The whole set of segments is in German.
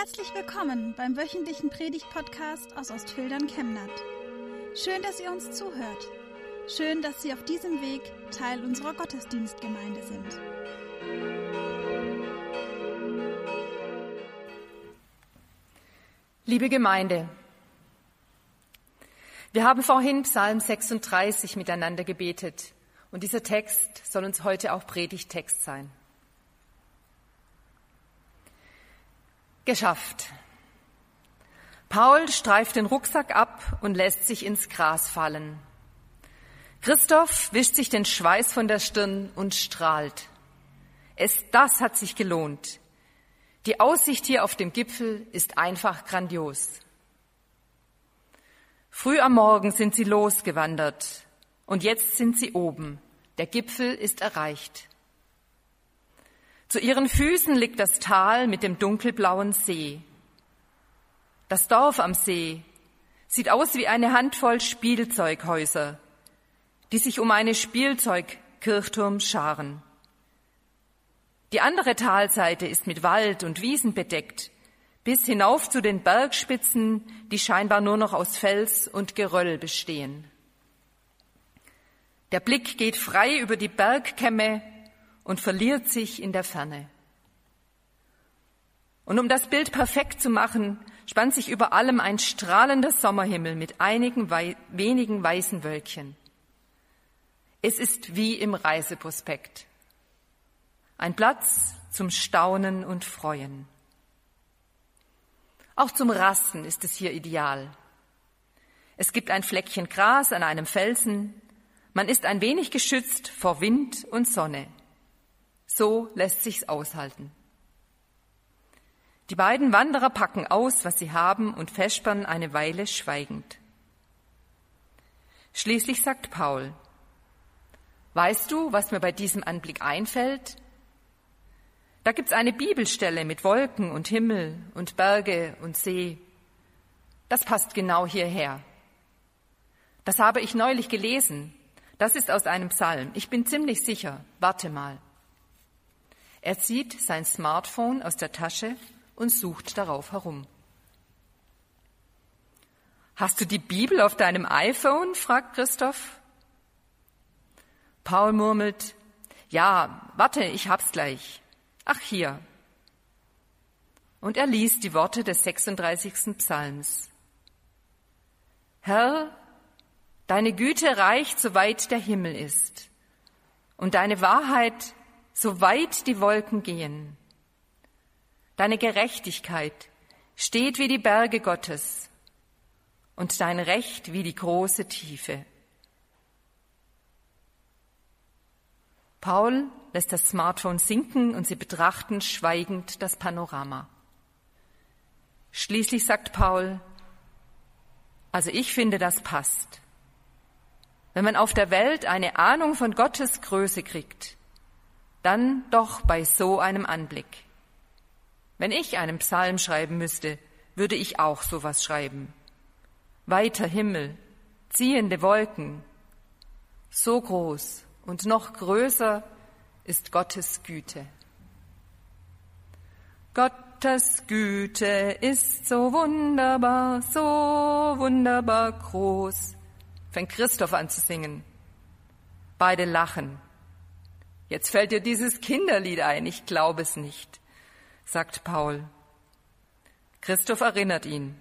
Herzlich willkommen beim wöchentlichen Predigt-Podcast aus Ostfildern Chemnat. Schön, dass ihr uns zuhört. Schön, dass Sie auf diesem Weg Teil unserer Gottesdienstgemeinde sind. Liebe Gemeinde, wir haben vorhin Psalm 36 miteinander gebetet und dieser Text soll uns heute auch Predigtext sein. Geschafft. Paul streift den Rucksack ab und lässt sich ins Gras fallen. Christoph wischt sich den Schweiß von der Stirn und strahlt. Es, das hat sich gelohnt. Die Aussicht hier auf dem Gipfel ist einfach grandios. Früh am Morgen sind sie losgewandert und jetzt sind sie oben. Der Gipfel ist erreicht. Zu ihren Füßen liegt das Tal mit dem dunkelblauen See. Das Dorf am See sieht aus wie eine Handvoll Spielzeughäuser, die sich um eine Spielzeugkirchturm scharen. Die andere Talseite ist mit Wald und Wiesen bedeckt, bis hinauf zu den Bergspitzen, die scheinbar nur noch aus Fels und Geröll bestehen. Der Blick geht frei über die Bergkämme und verliert sich in der Ferne. Und um das Bild perfekt zu machen, spannt sich über allem ein strahlender Sommerhimmel mit einigen wei wenigen weißen Wölkchen. Es ist wie im Reiseprospekt. Ein Platz zum Staunen und Freuen. Auch zum Rasten ist es hier ideal. Es gibt ein Fleckchen Gras an einem Felsen. Man ist ein wenig geschützt vor Wind und Sonne. So lässt sich's aushalten. Die beiden Wanderer packen aus, was sie haben, und vespern eine Weile schweigend. Schließlich sagt Paul, Weißt du, was mir bei diesem Anblick einfällt? Da gibt's eine Bibelstelle mit Wolken und Himmel und Berge und See. Das passt genau hierher. Das habe ich neulich gelesen. Das ist aus einem Psalm. Ich bin ziemlich sicher. Warte mal. Er zieht sein Smartphone aus der Tasche und sucht darauf herum. Hast du die Bibel auf deinem iPhone? fragt Christoph. Paul murmelt, ja, warte, ich hab's gleich. Ach hier. Und er liest die Worte des 36. Psalms. Herr, deine Güte reicht, soweit der Himmel ist, und deine Wahrheit so weit die Wolken gehen. Deine Gerechtigkeit steht wie die Berge Gottes und dein Recht wie die große Tiefe. Paul lässt das Smartphone sinken und sie betrachten schweigend das Panorama. Schließlich sagt Paul, also ich finde, das passt. Wenn man auf der Welt eine Ahnung von Gottes Größe kriegt, dann doch bei so einem Anblick. Wenn ich einen Psalm schreiben müsste, würde ich auch sowas schreiben. Weiter Himmel, ziehende Wolken, so groß und noch größer ist Gottes Güte. Gottes Güte ist so wunderbar, so wunderbar groß, fängt Christoph an zu singen. Beide lachen. Jetzt fällt dir dieses Kinderlied ein, ich glaube es nicht, sagt Paul. Christoph erinnert ihn.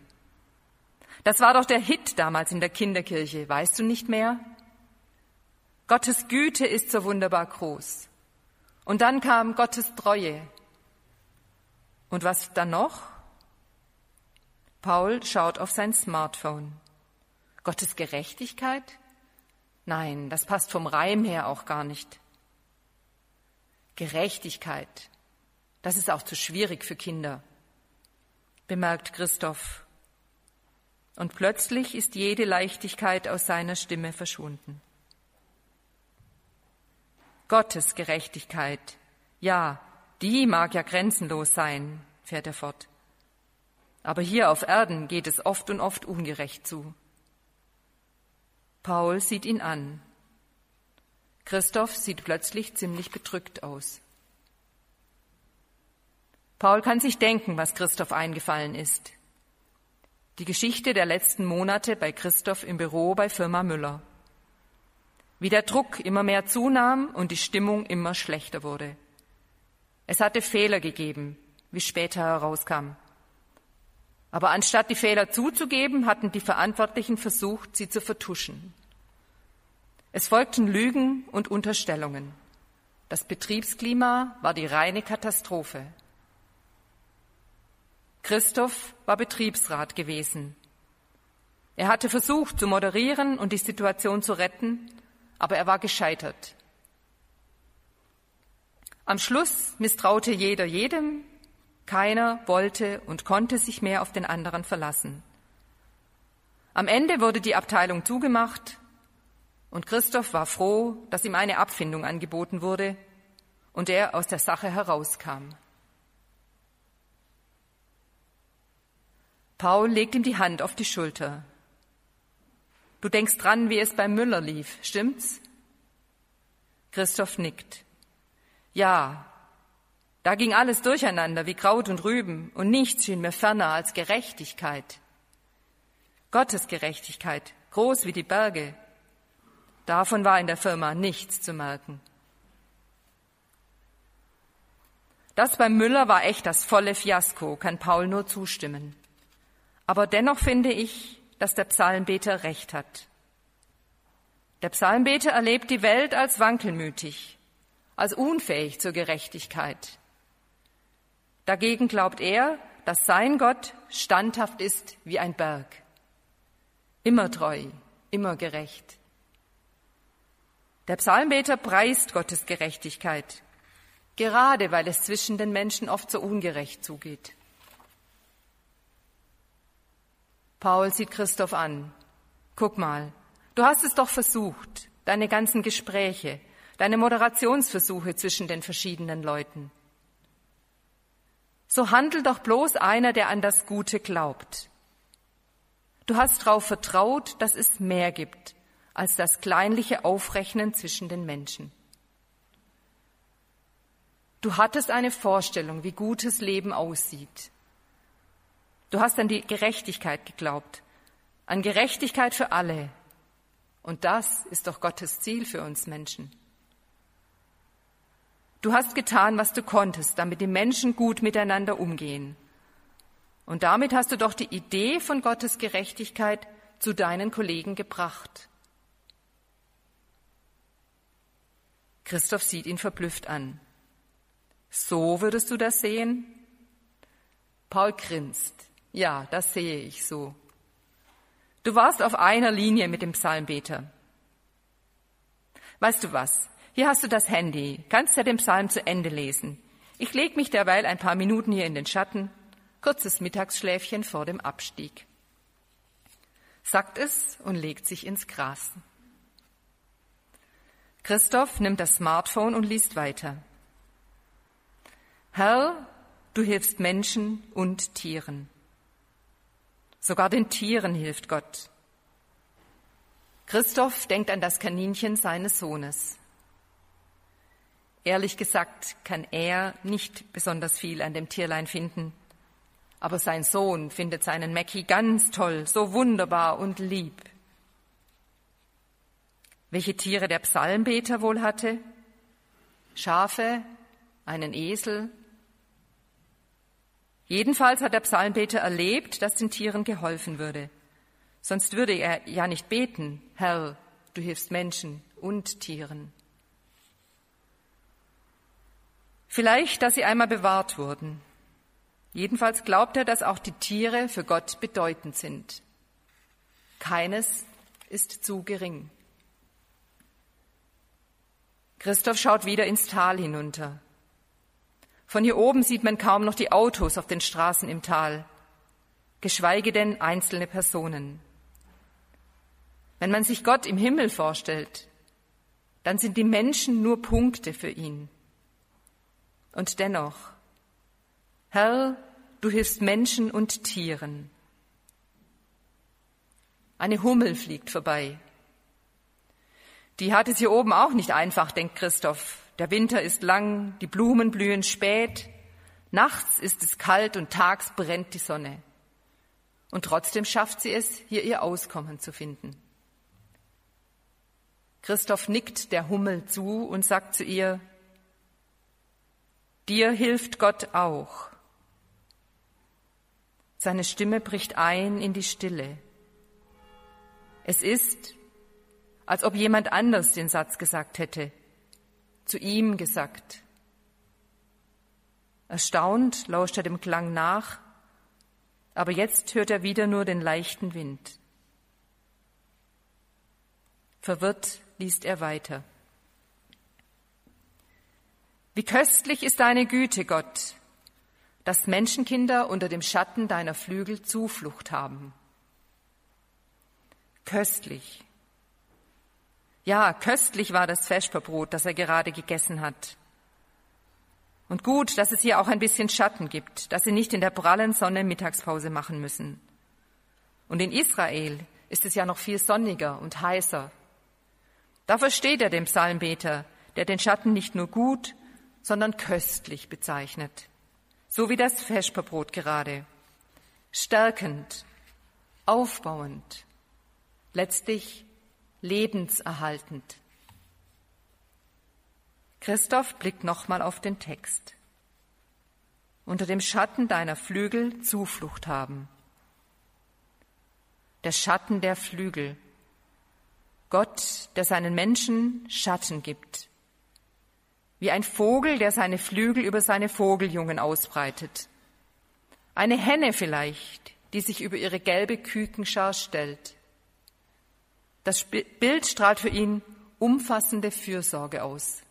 Das war doch der Hit damals in der Kinderkirche, weißt du nicht mehr? Gottes Güte ist so wunderbar groß. Und dann kam Gottes Treue. Und was dann noch? Paul schaut auf sein Smartphone. Gottes Gerechtigkeit? Nein, das passt vom Reim her auch gar nicht. Gerechtigkeit. Das ist auch zu schwierig für Kinder, bemerkt Christoph. Und plötzlich ist jede Leichtigkeit aus seiner Stimme verschwunden. Gottes Gerechtigkeit, ja, die mag ja grenzenlos sein, fährt er fort. Aber hier auf Erden geht es oft und oft ungerecht zu. Paul sieht ihn an. Christoph sieht plötzlich ziemlich bedrückt aus. Paul kann sich denken, was Christoph eingefallen ist. Die Geschichte der letzten Monate bei Christoph im Büro bei Firma Müller. Wie der Druck immer mehr zunahm und die Stimmung immer schlechter wurde. Es hatte Fehler gegeben, wie später herauskam. Aber anstatt die Fehler zuzugeben, hatten die Verantwortlichen versucht, sie zu vertuschen. Es folgten Lügen und Unterstellungen. Das Betriebsklima war die reine Katastrophe. Christoph war Betriebsrat gewesen. Er hatte versucht zu moderieren und die Situation zu retten, aber er war gescheitert. Am Schluss misstraute jeder jedem, keiner wollte und konnte sich mehr auf den anderen verlassen. Am Ende wurde die Abteilung zugemacht und Christoph war froh, dass ihm eine Abfindung angeboten wurde und er aus der Sache herauskam. Paul legt ihm die Hand auf die Schulter. Du denkst dran, wie es beim Müller lief, stimmt's? Christoph nickt. Ja, da ging alles durcheinander wie Kraut und Rüben und nichts schien mir ferner als Gerechtigkeit. Gottes Gerechtigkeit, groß wie die Berge. Davon war in der Firma nichts zu merken. Das beim Müller war echt das volle Fiasko, kann Paul nur zustimmen. Aber dennoch finde ich, dass der Psalmbeter recht hat. Der Psalmbeter erlebt die Welt als wankelmütig, als unfähig zur Gerechtigkeit. Dagegen glaubt er, dass sein Gott standhaft ist wie ein Berg, immer treu, immer gerecht. Der Psalmbeter preist Gottes Gerechtigkeit, gerade weil es zwischen den Menschen oft so ungerecht zugeht. Paul sieht Christoph an. Guck mal, du hast es doch versucht, deine ganzen Gespräche, deine Moderationsversuche zwischen den verschiedenen Leuten. So handelt doch bloß einer, der an das Gute glaubt. Du hast darauf vertraut, dass es mehr gibt als das kleinliche Aufrechnen zwischen den Menschen. Du hattest eine Vorstellung, wie gutes Leben aussieht. Du hast an die Gerechtigkeit geglaubt, an Gerechtigkeit für alle. Und das ist doch Gottes Ziel für uns Menschen. Du hast getan, was du konntest, damit die Menschen gut miteinander umgehen. Und damit hast du doch die Idee von Gottes Gerechtigkeit zu deinen Kollegen gebracht. Christoph sieht ihn verblüfft an. So würdest du das sehen? Paul grinst. Ja, das sehe ich so. Du warst auf einer Linie mit dem Psalmbeter. Weißt du was? Hier hast du das Handy. Kannst ja den Psalm zu Ende lesen. Ich leg mich derweil ein paar Minuten hier in den Schatten. Kurzes Mittagsschläfchen vor dem Abstieg. Sagt es und legt sich ins Gras. Christoph nimmt das Smartphone und liest weiter. Herr, du hilfst Menschen und Tieren. Sogar den Tieren hilft Gott. Christoph denkt an das Kaninchen seines Sohnes. Ehrlich gesagt kann er nicht besonders viel an dem Tierlein finden, aber sein Sohn findet seinen Mackie ganz toll, so wunderbar und lieb. Welche Tiere der Psalmbeter wohl hatte? Schafe, einen Esel, Jedenfalls hat der Psalmbeter erlebt, dass den Tieren geholfen würde. Sonst würde er ja nicht beten, Herr, du hilfst Menschen und Tieren. Vielleicht, dass sie einmal bewahrt wurden. Jedenfalls glaubt er, dass auch die Tiere für Gott bedeutend sind. Keines ist zu gering. Christoph schaut wieder ins Tal hinunter. Von hier oben sieht man kaum noch die Autos auf den Straßen im Tal, geschweige denn einzelne Personen. Wenn man sich Gott im Himmel vorstellt, dann sind die Menschen nur Punkte für ihn. Und dennoch, Herr, du hilfst Menschen und Tieren. Eine Hummel fliegt vorbei. Die hat es hier oben auch nicht einfach, denkt Christoph. Der Winter ist lang, die Blumen blühen spät, Nachts ist es kalt und tags brennt die Sonne. Und trotzdem schafft sie es, hier ihr Auskommen zu finden. Christoph nickt der Hummel zu und sagt zu ihr, Dir hilft Gott auch. Seine Stimme bricht ein in die Stille. Es ist, als ob jemand anders den Satz gesagt hätte, zu ihm gesagt. Erstaunt lauscht er dem Klang nach, aber jetzt hört er wieder nur den leichten Wind. Verwirrt liest er weiter. Wie köstlich ist deine Güte, Gott, dass Menschenkinder unter dem Schatten deiner Flügel Zuflucht haben. Köstlich. Ja, köstlich war das Vesperbrot, das er gerade gegessen hat. Und gut, dass es hier auch ein bisschen Schatten gibt, dass sie nicht in der prallen Sonne Mittagspause machen müssen. Und in Israel ist es ja noch viel sonniger und heißer. Da versteht er dem Psalmbeter, der den Schatten nicht nur gut, sondern köstlich bezeichnet. So wie das Vesperbrot gerade. Stärkend, aufbauend, letztlich lebenserhaltend. Christoph blickt nochmal auf den Text. Unter dem Schatten deiner Flügel Zuflucht haben. Der Schatten der Flügel. Gott, der seinen Menschen Schatten gibt. Wie ein Vogel, der seine Flügel über seine Vogeljungen ausbreitet. Eine Henne vielleicht, die sich über ihre gelbe Kükenschar stellt. Das Bild strahlt für ihn umfassende Fürsorge aus.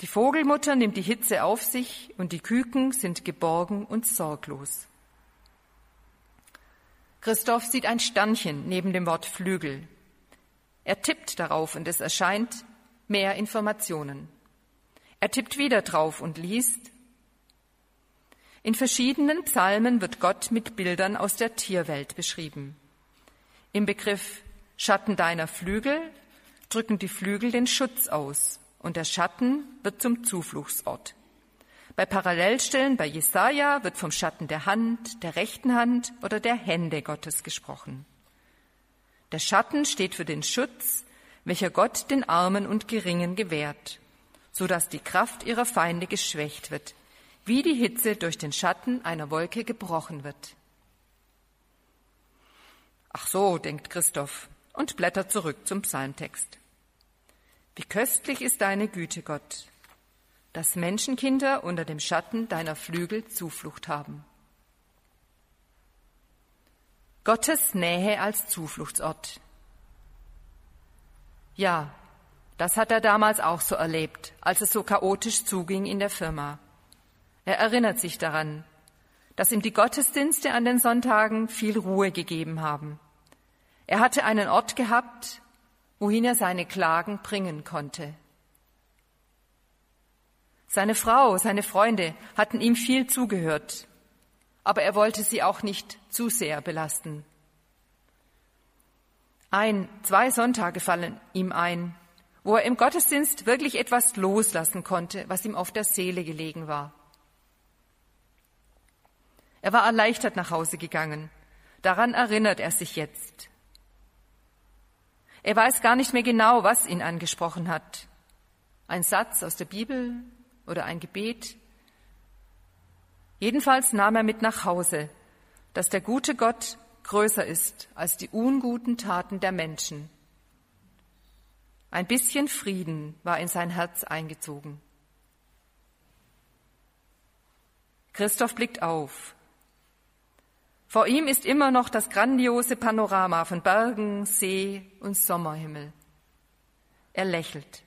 Die Vogelmutter nimmt die Hitze auf sich und die Küken sind geborgen und sorglos. Christoph sieht ein Sternchen neben dem Wort Flügel. Er tippt darauf und es erscheint mehr Informationen. Er tippt wieder drauf und liest. In verschiedenen Psalmen wird Gott mit Bildern aus der Tierwelt beschrieben. Im Begriff Schatten deiner Flügel drücken die Flügel den Schutz aus und der Schatten wird zum Zufluchtsort. Bei Parallelstellen bei Jesaja wird vom Schatten der Hand, der rechten Hand oder der Hände Gottes gesprochen. Der Schatten steht für den Schutz, welcher Gott den Armen und Geringen gewährt, so dass die Kraft ihrer Feinde geschwächt wird, wie die Hitze durch den Schatten einer Wolke gebrochen wird. Ach so, denkt Christoph und blättert zurück zum Psalmtext. Wie köstlich ist deine Güte, Gott, dass Menschenkinder unter dem Schatten deiner Flügel Zuflucht haben. Gottes Nähe als Zufluchtsort. Ja, das hat er damals auch so erlebt, als es so chaotisch zuging in der Firma. Er erinnert sich daran, dass ihm die Gottesdienste an den Sonntagen viel Ruhe gegeben haben. Er hatte einen Ort gehabt, wohin er seine Klagen bringen konnte. Seine Frau, seine Freunde hatten ihm viel zugehört, aber er wollte sie auch nicht zu sehr belasten. Ein, zwei Sonntage fallen ihm ein, wo er im Gottesdienst wirklich etwas loslassen konnte, was ihm auf der Seele gelegen war. Er war erleichtert nach Hause gegangen. Daran erinnert er sich jetzt. Er weiß gar nicht mehr genau, was ihn angesprochen hat. Ein Satz aus der Bibel oder ein Gebet. Jedenfalls nahm er mit nach Hause, dass der gute Gott größer ist als die unguten Taten der Menschen. Ein bisschen Frieden war in sein Herz eingezogen. Christoph blickt auf. Vor ihm ist immer noch das grandiose Panorama von Bergen, See und Sommerhimmel. Er lächelt.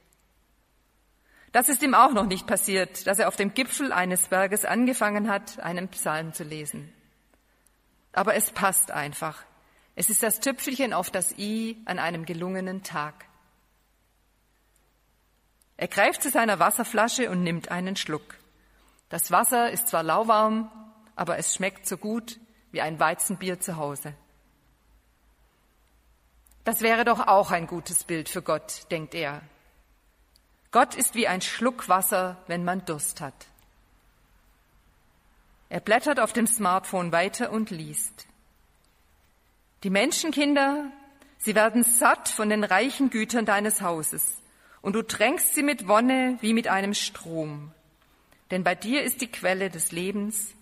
Das ist ihm auch noch nicht passiert, dass er auf dem Gipfel eines Berges angefangen hat, einen Psalm zu lesen. Aber es passt einfach. Es ist das Tüpfelchen auf das I an einem gelungenen Tag. Er greift zu seiner Wasserflasche und nimmt einen Schluck. Das Wasser ist zwar lauwarm, aber es schmeckt so gut wie ein Weizenbier zu Hause. Das wäre doch auch ein gutes Bild für Gott, denkt er. Gott ist wie ein Schluck Wasser, wenn man Durst hat. Er blättert auf dem Smartphone weiter und liest. Die Menschenkinder, sie werden satt von den reichen Gütern deines Hauses, und du tränkst sie mit Wonne wie mit einem Strom. Denn bei dir ist die Quelle des Lebens,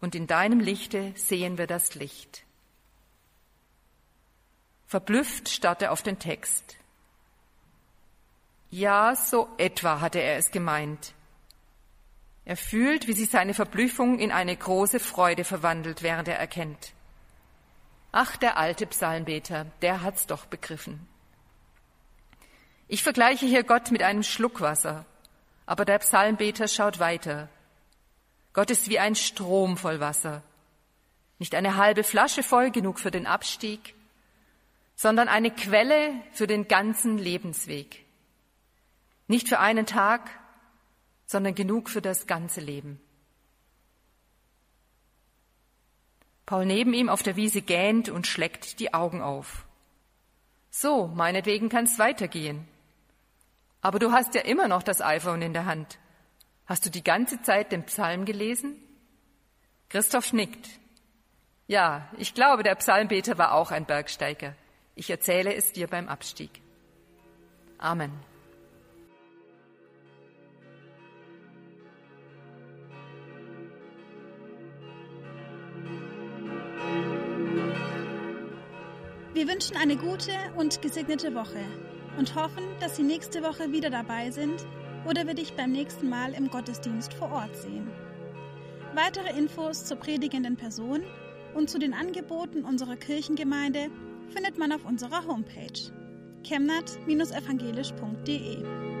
und in deinem Lichte sehen wir das Licht. Verblüfft starrt er auf den Text. Ja, so etwa hatte er es gemeint. Er fühlt, wie sich seine Verblüffung in eine große Freude verwandelt, während er erkennt. Ach, der alte Psalmbeter, der hat's doch begriffen. Ich vergleiche hier Gott mit einem Schluck Wasser, aber der Psalmbeter schaut weiter. Gott ist wie ein Strom voll Wasser. Nicht eine halbe Flasche voll genug für den Abstieg, sondern eine Quelle für den ganzen Lebensweg. Nicht für einen Tag, sondern genug für das ganze Leben. Paul neben ihm auf der Wiese gähnt und schlägt die Augen auf. So, meinetwegen kann's weitergehen. Aber du hast ja immer noch das iPhone in der Hand. Hast du die ganze Zeit den Psalm gelesen? Christoph nickt. Ja, ich glaube, der Psalmbeter war auch ein Bergsteiger. Ich erzähle es dir beim Abstieg. Amen. Wir wünschen eine gute und gesegnete Woche und hoffen, dass Sie nächste Woche wieder dabei sind oder wir dich beim nächsten Mal im Gottesdienst vor Ort sehen. Weitere Infos zur predigenden Person und zu den Angeboten unserer Kirchengemeinde findet man auf unserer Homepage chemnat-evangelisch.de.